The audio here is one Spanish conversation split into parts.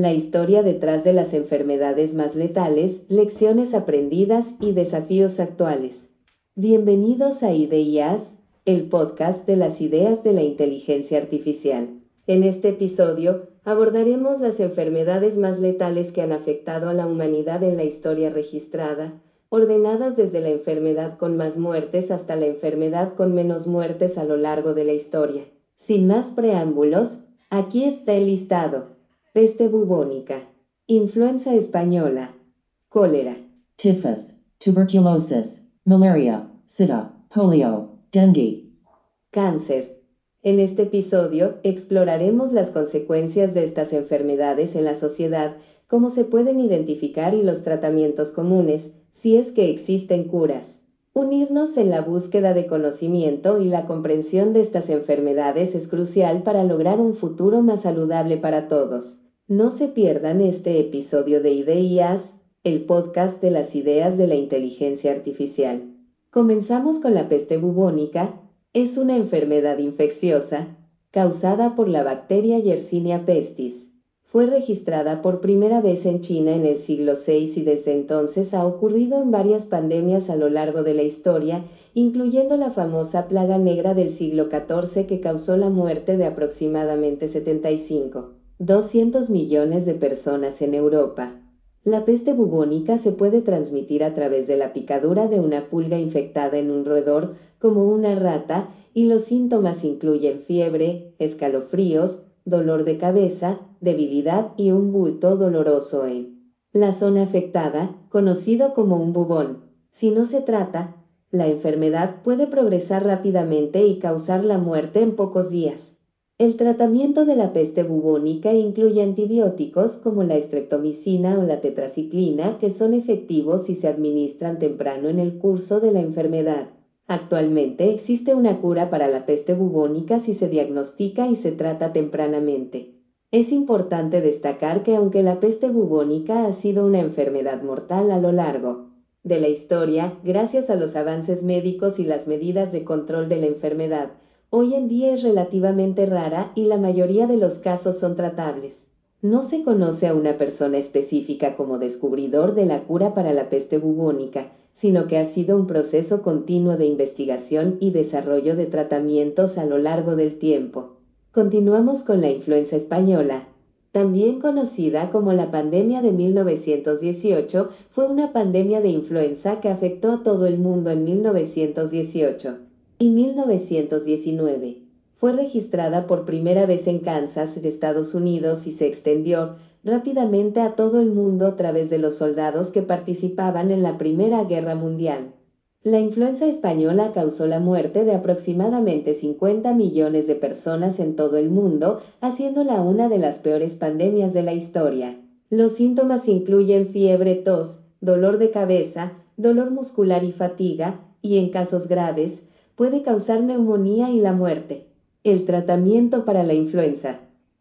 La historia detrás de las enfermedades más letales, lecciones aprendidas y desafíos actuales. Bienvenidos a IDEIAS, el podcast de las ideas de la inteligencia artificial. En este episodio abordaremos las enfermedades más letales que han afectado a la humanidad en la historia registrada, ordenadas desde la enfermedad con más muertes hasta la enfermedad con menos muertes a lo largo de la historia. Sin más preámbulos, aquí está el listado peste bubónica, influenza española, cólera, tifus, tuberculosis, malaria, sida, polio, dengue. cáncer. En este episodio exploraremos las consecuencias de estas enfermedades en la sociedad, cómo se pueden identificar y los tratamientos comunes, si es que existen curas. Unirnos en la búsqueda de conocimiento y la comprensión de estas enfermedades es crucial para lograr un futuro más saludable para todos. No se pierdan este episodio de Ideas, el podcast de las ideas de la inteligencia artificial. Comenzamos con la peste bubónica. Es una enfermedad infecciosa causada por la bacteria Yersinia pestis. Fue registrada por primera vez en China en el siglo VI y desde entonces ha ocurrido en varias pandemias a lo largo de la historia, incluyendo la famosa plaga negra del siglo XIV que causó la muerte de aproximadamente 75 200 millones de personas en Europa. La peste bubónica se puede transmitir a través de la picadura de una pulga infectada en un roedor como una rata y los síntomas incluyen fiebre, escalofríos, dolor de cabeza, debilidad y un bulto doloroso en la zona afectada, conocido como un bubón. Si no se trata, la enfermedad puede progresar rápidamente y causar la muerte en pocos días. El tratamiento de la peste bubónica incluye antibióticos como la estreptomicina o la tetraciclina que son efectivos si se administran temprano en el curso de la enfermedad. Actualmente existe una cura para la peste bubónica si se diagnostica y se trata tempranamente. Es importante destacar que aunque la peste bubónica ha sido una enfermedad mortal a lo largo de la historia, gracias a los avances médicos y las medidas de control de la enfermedad, hoy en día es relativamente rara y la mayoría de los casos son tratables. No se conoce a una persona específica como descubridor de la cura para la peste bubónica, sino que ha sido un proceso continuo de investigación y desarrollo de tratamientos a lo largo del tiempo. Continuamos con la influenza española. También conocida como la pandemia de 1918, fue una pandemia de influenza que afectó a todo el mundo en 1918 y 1919. Fue registrada por primera vez en Kansas, Estados Unidos, y se extendió rápidamente a todo el mundo a través de los soldados que participaban en la Primera Guerra Mundial. La influenza española causó la muerte de aproximadamente 50 millones de personas en todo el mundo, haciéndola una de las peores pandemias de la historia. Los síntomas incluyen fiebre, tos, dolor de cabeza, dolor muscular y fatiga, y en casos graves, puede causar neumonía y la muerte. El tratamiento para la influenza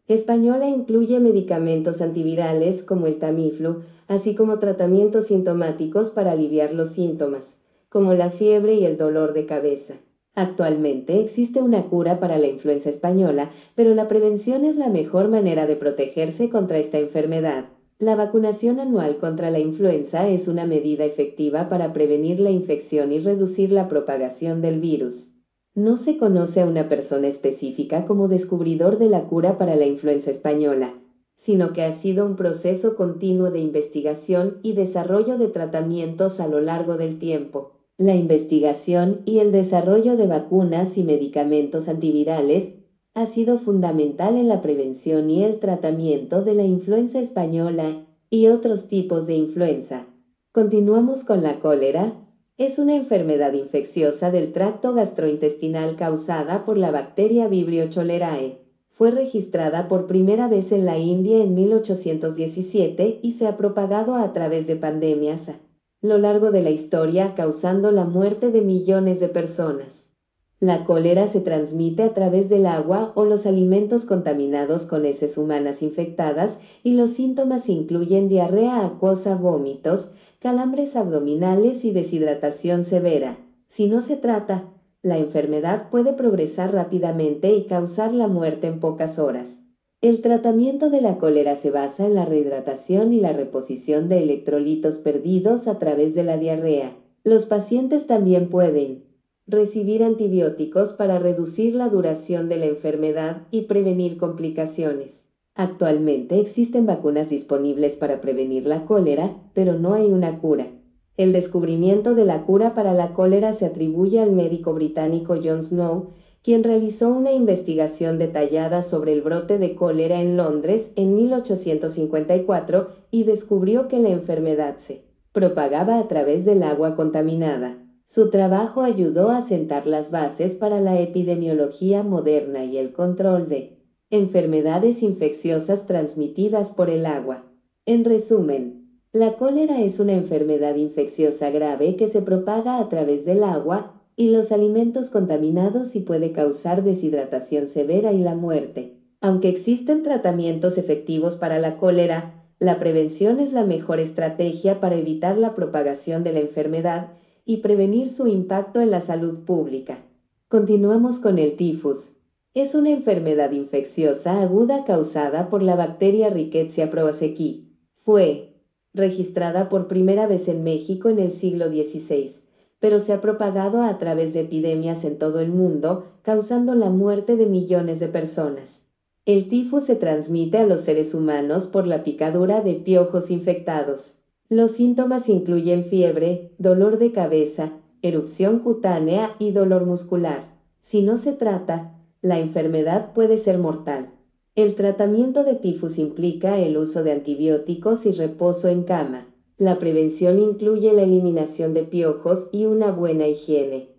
española incluye medicamentos antivirales como el Tamiflu, así como tratamientos sintomáticos para aliviar los síntomas, como la fiebre y el dolor de cabeza. Actualmente existe una cura para la influenza española, pero la prevención es la mejor manera de protegerse contra esta enfermedad. La vacunación anual contra la influenza es una medida efectiva para prevenir la infección y reducir la propagación del virus. No se conoce a una persona específica como descubridor de la cura para la influenza española, sino que ha sido un proceso continuo de investigación y desarrollo de tratamientos a lo largo del tiempo. La investigación y el desarrollo de vacunas y medicamentos antivirales ha sido fundamental en la prevención y el tratamiento de la influenza española y otros tipos de influenza. Continuamos con la cólera. Es una enfermedad infecciosa del tracto gastrointestinal causada por la bacteria Vibrio cholerae. Fue registrada por primera vez en la India en 1817 y se ha propagado a través de pandemias a lo largo de la historia causando la muerte de millones de personas. La cólera se transmite a través del agua o los alimentos contaminados con heces humanas infectadas y los síntomas incluyen diarrea acuosa, vómitos, calambres abdominales y deshidratación severa. Si no se trata, la enfermedad puede progresar rápidamente y causar la muerte en pocas horas. El tratamiento de la cólera se basa en la rehidratación y la reposición de electrolitos perdidos a través de la diarrea. Los pacientes también pueden recibir antibióticos para reducir la duración de la enfermedad y prevenir complicaciones. Actualmente existen vacunas disponibles para prevenir la cólera, pero no hay una cura. El descubrimiento de la cura para la cólera se atribuye al médico británico John Snow, quien realizó una investigación detallada sobre el brote de cólera en Londres en 1854 y descubrió que la enfermedad se propagaba a través del agua contaminada. Su trabajo ayudó a sentar las bases para la epidemiología moderna y el control de enfermedades infecciosas transmitidas por el agua. En resumen, la cólera es una enfermedad infecciosa grave que se propaga a través del agua y los alimentos contaminados y puede causar deshidratación severa y la muerte. Aunque existen tratamientos efectivos para la cólera, la prevención es la mejor estrategia para evitar la propagación de la enfermedad y prevenir su impacto en la salud pública. Continuamos con el tifus. Es una enfermedad infecciosa aguda causada por la bacteria Rickettsia prowazekii. Fue registrada por primera vez en México en el siglo XVI pero se ha propagado a través de epidemias en todo el mundo, causando la muerte de millones de personas. El tifus se transmite a los seres humanos por la picadura de piojos infectados. Los síntomas incluyen fiebre, dolor de cabeza, erupción cutánea y dolor muscular. Si no se trata, la enfermedad puede ser mortal. El tratamiento de tifus implica el uso de antibióticos y reposo en cama. La prevención incluye la eliminación de piojos y una buena higiene.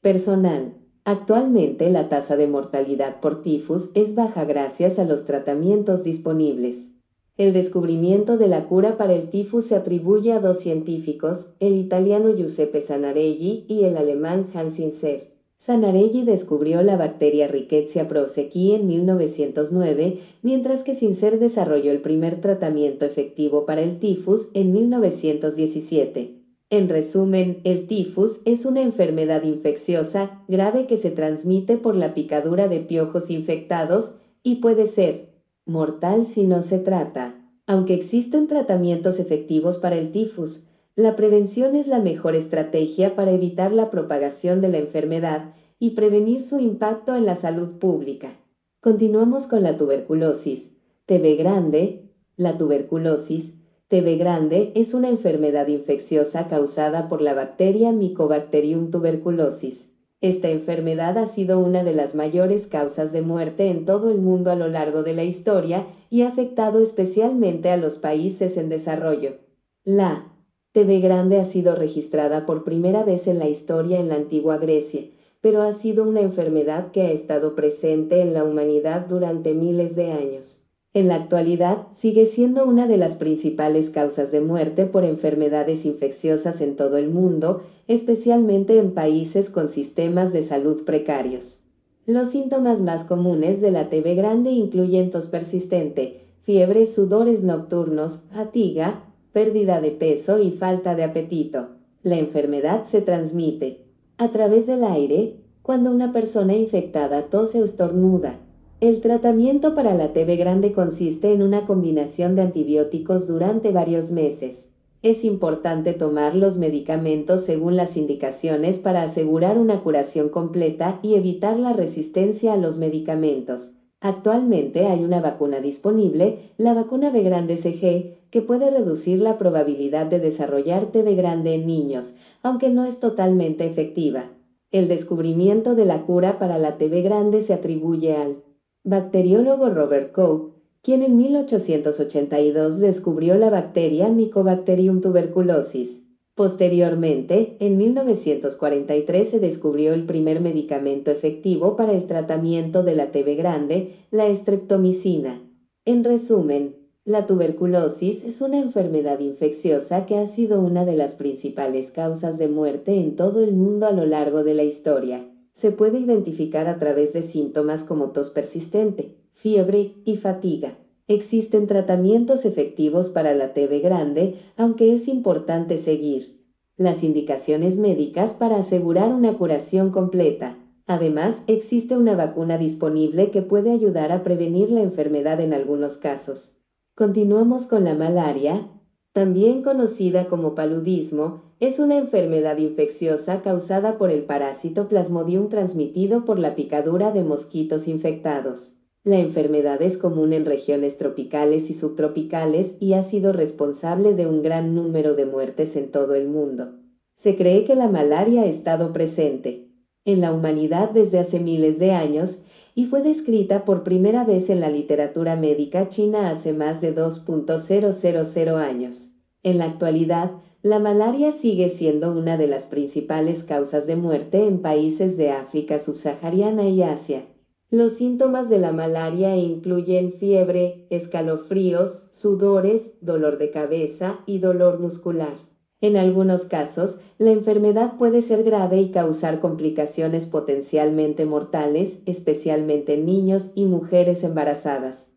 Personal. Actualmente la tasa de mortalidad por tifus es baja gracias a los tratamientos disponibles. El descubrimiento de la cura para el tifus se atribuye a dos científicos, el italiano Giuseppe Sanarelli y el alemán Hans Inser. Sanarelli descubrió la bacteria Rickettsia prowazekii en 1909, mientras que Sincer desarrolló el primer tratamiento efectivo para el tifus en 1917. En resumen, el tifus es una enfermedad infecciosa grave que se transmite por la picadura de piojos infectados y puede ser mortal si no se trata. Aunque existen tratamientos efectivos para el tifus, la prevención es la mejor estrategia para evitar la propagación de la enfermedad y prevenir su impacto en la salud pública. Continuamos con la tuberculosis. TB grande. La tuberculosis. TB grande es una enfermedad infecciosa causada por la bacteria Mycobacterium tuberculosis. Esta enfermedad ha sido una de las mayores causas de muerte en todo el mundo a lo largo de la historia y ha afectado especialmente a los países en desarrollo. La TB grande ha sido registrada por primera vez en la historia en la antigua Grecia, pero ha sido una enfermedad que ha estado presente en la humanidad durante miles de años. En la actualidad sigue siendo una de las principales causas de muerte por enfermedades infecciosas en todo el mundo, especialmente en países con sistemas de salud precarios. Los síntomas más comunes de la TB grande incluyen tos persistente, fiebre, sudores nocturnos, fatiga, pérdida de peso y falta de apetito. La enfermedad se transmite a través del aire cuando una persona infectada tose o estornuda. El tratamiento para la TB grande consiste en una combinación de antibióticos durante varios meses. Es importante tomar los medicamentos según las indicaciones para asegurar una curación completa y evitar la resistencia a los medicamentos. Actualmente hay una vacuna disponible, la vacuna B grande CG, que puede reducir la probabilidad de desarrollar TB grande en niños, aunque no es totalmente efectiva. El descubrimiento de la cura para la TB grande se atribuye al bacteriólogo Robert Koch, quien en 1882 descubrió la bacteria Mycobacterium tuberculosis. Posteriormente, en 1943 se descubrió el primer medicamento efectivo para el tratamiento de la TB grande, la estreptomicina. En resumen, la tuberculosis es una enfermedad infecciosa que ha sido una de las principales causas de muerte en todo el mundo a lo largo de la historia. Se puede identificar a través de síntomas como tos persistente, fiebre y fatiga. Existen tratamientos efectivos para la TB grande, aunque es importante seguir las indicaciones médicas para asegurar una curación completa. Además, existe una vacuna disponible que puede ayudar a prevenir la enfermedad en algunos casos. Continuamos con la malaria, también conocida como paludismo, es una enfermedad infecciosa causada por el parásito Plasmodium transmitido por la picadura de mosquitos infectados. La enfermedad es común en regiones tropicales y subtropicales y ha sido responsable de un gran número de muertes en todo el mundo. Se cree que la malaria ha estado presente en la humanidad desde hace miles de años y fue descrita por primera vez en la literatura médica china hace más de 2.000 años. En la actualidad, la malaria sigue siendo una de las principales causas de muerte en países de África subsahariana y Asia. Los síntomas de la malaria incluyen fiebre, escalofríos, sudores, dolor de cabeza y dolor muscular. En algunos casos, la enfermedad puede ser grave y causar complicaciones potencialmente mortales, especialmente en niños y mujeres embarazadas.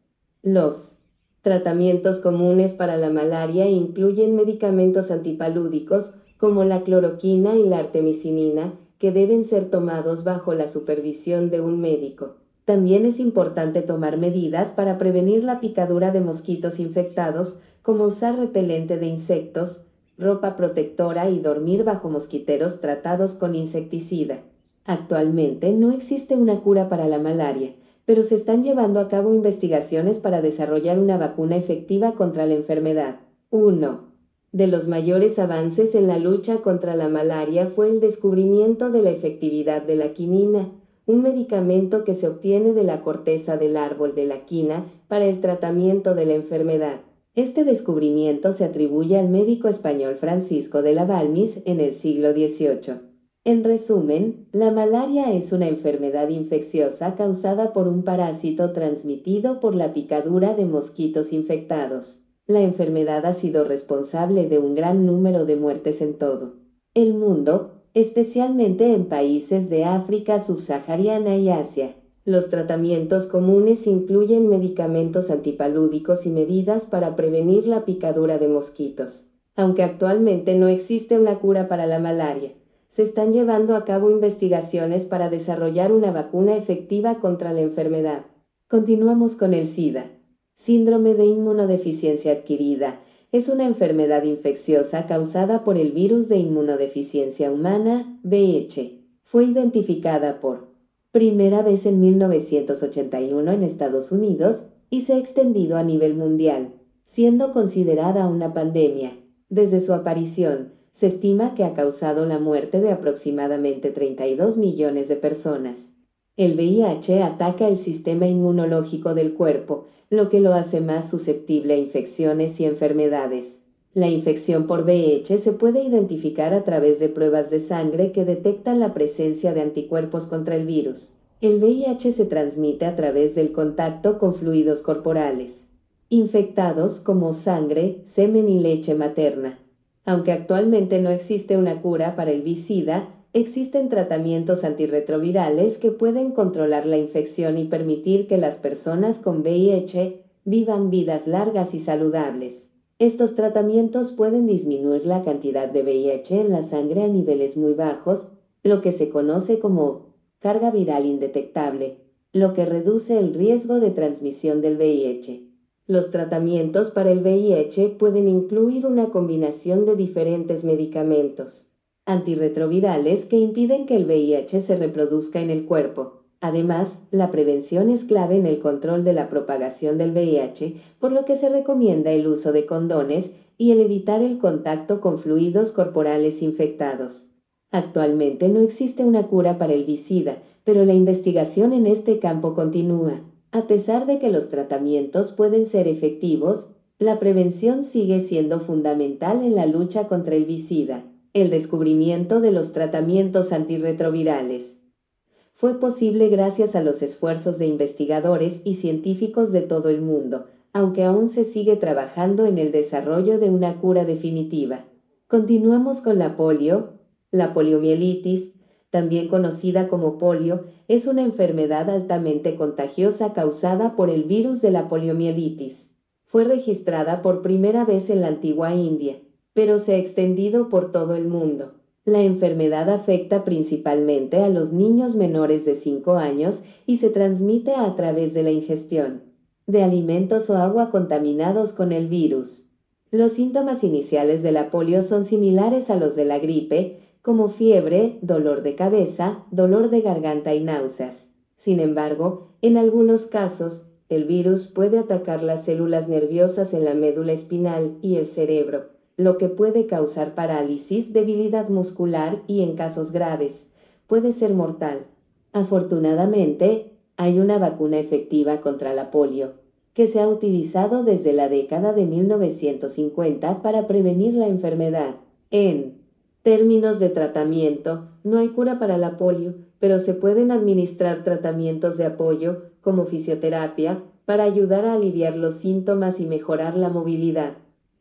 Los tratamientos comunes para la malaria incluyen medicamentos antipalúdicos como la cloroquina y la artemisinina, que deben ser tomados bajo la supervisión de un médico. También es importante tomar medidas para prevenir la picadura de mosquitos infectados, como usar repelente de insectos, ropa protectora y dormir bajo mosquiteros tratados con insecticida. Actualmente no existe una cura para la malaria, pero se están llevando a cabo investigaciones para desarrollar una vacuna efectiva contra la enfermedad. 1. De los mayores avances en la lucha contra la malaria fue el descubrimiento de la efectividad de la quinina, un medicamento que se obtiene de la corteza del árbol de la quina para el tratamiento de la enfermedad. Este descubrimiento se atribuye al médico español Francisco de la Balmis en el siglo XVIII. En resumen, la malaria es una enfermedad infecciosa causada por un parásito transmitido por la picadura de mosquitos infectados. La enfermedad ha sido responsable de un gran número de muertes en todo el mundo, especialmente en países de África subsahariana y Asia. Los tratamientos comunes incluyen medicamentos antipalúdicos y medidas para prevenir la picadura de mosquitos. Aunque actualmente no existe una cura para la malaria, se están llevando a cabo investigaciones para desarrollar una vacuna efectiva contra la enfermedad. Continuamos con el SIDA. Síndrome de inmunodeficiencia adquirida es una enfermedad infecciosa causada por el virus de inmunodeficiencia humana, VIH. Fue identificada por primera vez en 1981 en Estados Unidos y se ha extendido a nivel mundial, siendo considerada una pandemia. Desde su aparición, se estima que ha causado la muerte de aproximadamente 32 millones de personas. El VIH ataca el sistema inmunológico del cuerpo, lo que lo hace más susceptible a infecciones y enfermedades. La infección por VIH se puede identificar a través de pruebas de sangre que detectan la presencia de anticuerpos contra el virus. El VIH se transmite a través del contacto con fluidos corporales, infectados como sangre, semen y leche materna. Aunque actualmente no existe una cura para el VISIDA, Existen tratamientos antirretrovirales que pueden controlar la infección y permitir que las personas con VIH vivan vidas largas y saludables. Estos tratamientos pueden disminuir la cantidad de VIH en la sangre a niveles muy bajos, lo que se conoce como carga viral indetectable, lo que reduce el riesgo de transmisión del VIH. Los tratamientos para el VIH pueden incluir una combinación de diferentes medicamentos antirretrovirales que impiden que el VIH se reproduzca en el cuerpo. Además, la prevención es clave en el control de la propagación del VIH, por lo que se recomienda el uso de condones y el evitar el contacto con fluidos corporales infectados. Actualmente no existe una cura para el visida, pero la investigación en este campo continúa. A pesar de que los tratamientos pueden ser efectivos, la prevención sigue siendo fundamental en la lucha contra el visida el descubrimiento de los tratamientos antirretrovirales. Fue posible gracias a los esfuerzos de investigadores y científicos de todo el mundo, aunque aún se sigue trabajando en el desarrollo de una cura definitiva. Continuamos con la polio. La poliomielitis, también conocida como polio, es una enfermedad altamente contagiosa causada por el virus de la poliomielitis. Fue registrada por primera vez en la antigua India pero se ha extendido por todo el mundo. La enfermedad afecta principalmente a los niños menores de 5 años y se transmite a través de la ingestión de alimentos o agua contaminados con el virus. Los síntomas iniciales de la polio son similares a los de la gripe, como fiebre, dolor de cabeza, dolor de garganta y náuseas. Sin embargo, en algunos casos, el virus puede atacar las células nerviosas en la médula espinal y el cerebro, lo que puede causar parálisis, debilidad muscular y, en casos graves, puede ser mortal. Afortunadamente, hay una vacuna efectiva contra la polio, que se ha utilizado desde la década de 1950 para prevenir la enfermedad. En términos de tratamiento, no hay cura para la polio, pero se pueden administrar tratamientos de apoyo, como fisioterapia, para ayudar a aliviar los síntomas y mejorar la movilidad.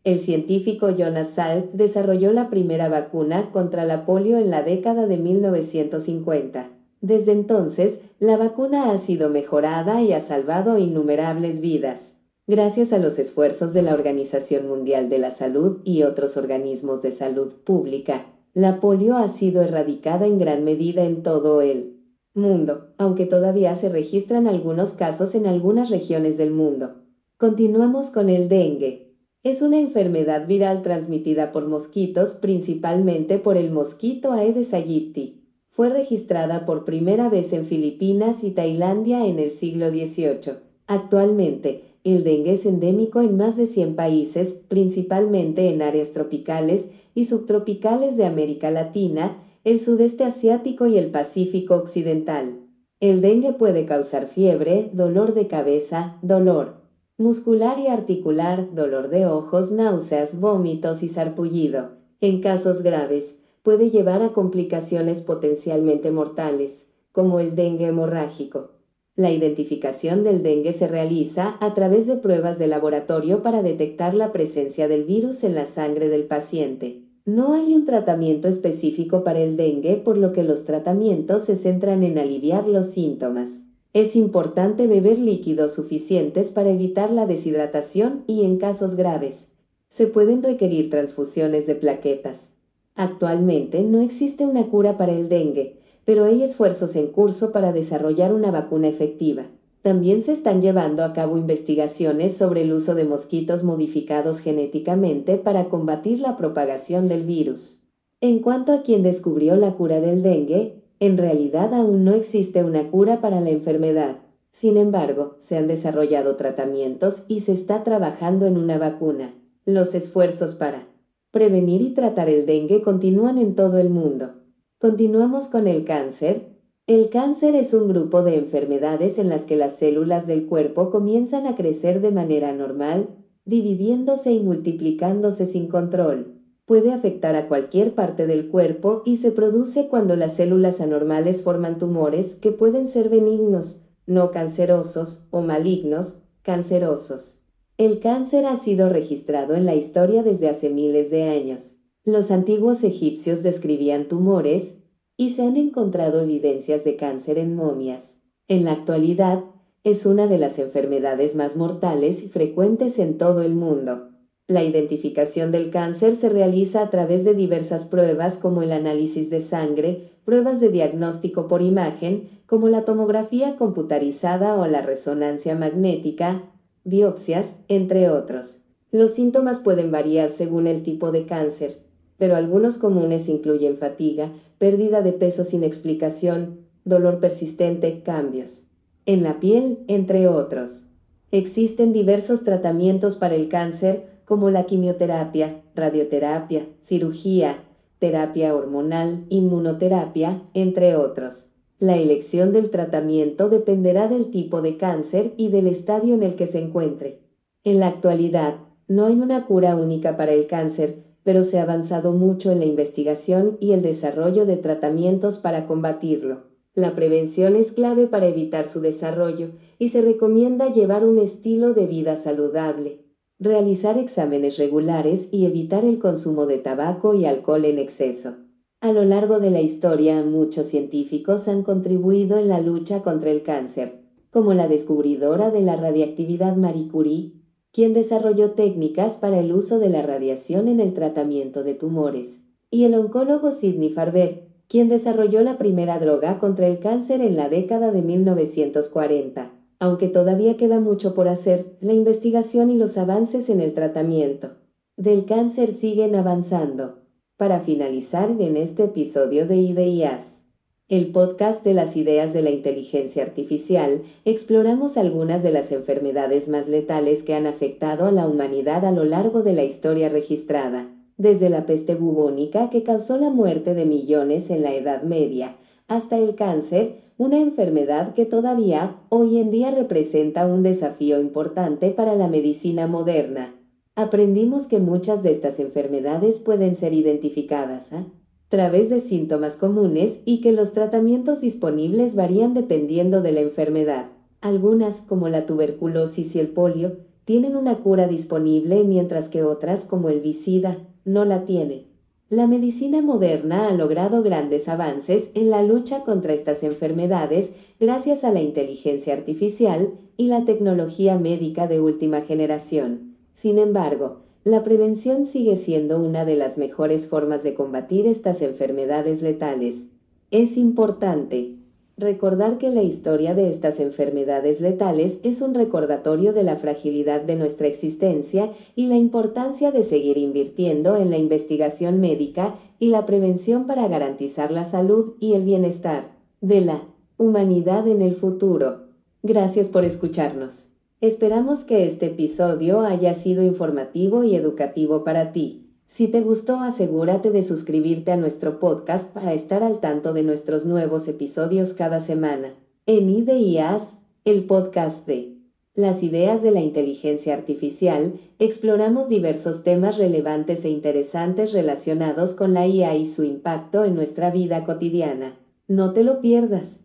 El científico Jonas Salk desarrolló la primera vacuna contra la polio en la década de 1950. Desde entonces, la vacuna ha sido mejorada y ha salvado innumerables vidas. Gracias a los esfuerzos de la Organización Mundial de la Salud y otros organismos de salud pública, la polio ha sido erradicada en gran medida en todo el mundo, aunque todavía se registran algunos casos en algunas regiones del mundo. Continuamos con el dengue. Es una enfermedad viral transmitida por mosquitos, principalmente por el mosquito Aedes aegypti. Fue registrada por primera vez en Filipinas y Tailandia en el siglo XVIII. Actualmente, el dengue es endémico en más de 100 países, principalmente en áreas tropicales y subtropicales de América Latina, el sudeste asiático y el Pacífico occidental. El dengue puede causar fiebre, dolor de cabeza, dolor, muscular y articular, dolor de ojos, náuseas, vómitos y sarpullido. En casos graves, puede llevar a complicaciones potencialmente mortales, como el dengue hemorrágico. La identificación del dengue se realiza a través de pruebas de laboratorio para detectar la presencia del virus en la sangre del paciente. No hay un tratamiento específico para el dengue, por lo que los tratamientos se centran en aliviar los síntomas. Es importante beber líquidos suficientes para evitar la deshidratación y en casos graves, se pueden requerir transfusiones de plaquetas. Actualmente no existe una cura para el dengue, pero hay esfuerzos en curso para desarrollar una vacuna efectiva. También se están llevando a cabo investigaciones sobre el uso de mosquitos modificados genéticamente para combatir la propagación del virus. En cuanto a quien descubrió la cura del dengue, en realidad aún no existe una cura para la enfermedad. Sin embargo, se han desarrollado tratamientos y se está trabajando en una vacuna. Los esfuerzos para prevenir y tratar el dengue continúan en todo el mundo. Continuamos con el cáncer. El cáncer es un grupo de enfermedades en las que las células del cuerpo comienzan a crecer de manera normal, dividiéndose y multiplicándose sin control puede afectar a cualquier parte del cuerpo y se produce cuando las células anormales forman tumores que pueden ser benignos, no cancerosos o malignos, cancerosos. El cáncer ha sido registrado en la historia desde hace miles de años. Los antiguos egipcios describían tumores y se han encontrado evidencias de cáncer en momias. En la actualidad, es una de las enfermedades más mortales y frecuentes en todo el mundo. La identificación del cáncer se realiza a través de diversas pruebas como el análisis de sangre, pruebas de diagnóstico por imagen, como la tomografía computarizada o la resonancia magnética, biopsias, entre otros. Los síntomas pueden variar según el tipo de cáncer, pero algunos comunes incluyen fatiga, pérdida de peso sin explicación, dolor persistente, cambios en la piel, entre otros. Existen diversos tratamientos para el cáncer, como la quimioterapia, radioterapia, cirugía, terapia hormonal, inmunoterapia, entre otros. La elección del tratamiento dependerá del tipo de cáncer y del estadio en el que se encuentre. En la actualidad, no hay una cura única para el cáncer, pero se ha avanzado mucho en la investigación y el desarrollo de tratamientos para combatirlo. La prevención es clave para evitar su desarrollo y se recomienda llevar un estilo de vida saludable realizar exámenes regulares y evitar el consumo de tabaco y alcohol en exceso. A lo largo de la historia, muchos científicos han contribuido en la lucha contra el cáncer, como la descubridora de la radiactividad Marie Curie, quien desarrolló técnicas para el uso de la radiación en el tratamiento de tumores, y el oncólogo Sidney Farber, quien desarrolló la primera droga contra el cáncer en la década de 1940. Aunque todavía queda mucho por hacer, la investigación y los avances en el tratamiento del cáncer siguen avanzando. Para finalizar en este episodio de IDEAS, el podcast de las ideas de la inteligencia artificial, exploramos algunas de las enfermedades más letales que han afectado a la humanidad a lo largo de la historia registrada, desde la peste bubónica que causó la muerte de millones en la Edad Media, hasta el cáncer, una enfermedad que todavía hoy en día representa un desafío importante para la medicina moderna. Aprendimos que muchas de estas enfermedades pueden ser identificadas a través de síntomas comunes y que los tratamientos disponibles varían dependiendo de la enfermedad. Algunas, como la tuberculosis y el polio, tienen una cura disponible mientras que otras, como el visida, no la tienen. La medicina moderna ha logrado grandes avances en la lucha contra estas enfermedades gracias a la inteligencia artificial y la tecnología médica de última generación. Sin embargo, la prevención sigue siendo una de las mejores formas de combatir estas enfermedades letales. Es importante recordar que la historia de estas enfermedades letales es un recordatorio de la fragilidad de nuestra existencia y la importancia de seguir invirtiendo en la investigación médica y la prevención para garantizar la salud y el bienestar de la humanidad en el futuro. Gracias por escucharnos. Esperamos que este episodio haya sido informativo y educativo para ti. Si te gustó, asegúrate de suscribirte a nuestro podcast para estar al tanto de nuestros nuevos episodios cada semana. En IDEAS, el podcast de las ideas de la inteligencia artificial, exploramos diversos temas relevantes e interesantes relacionados con la IA y su impacto en nuestra vida cotidiana. No te lo pierdas.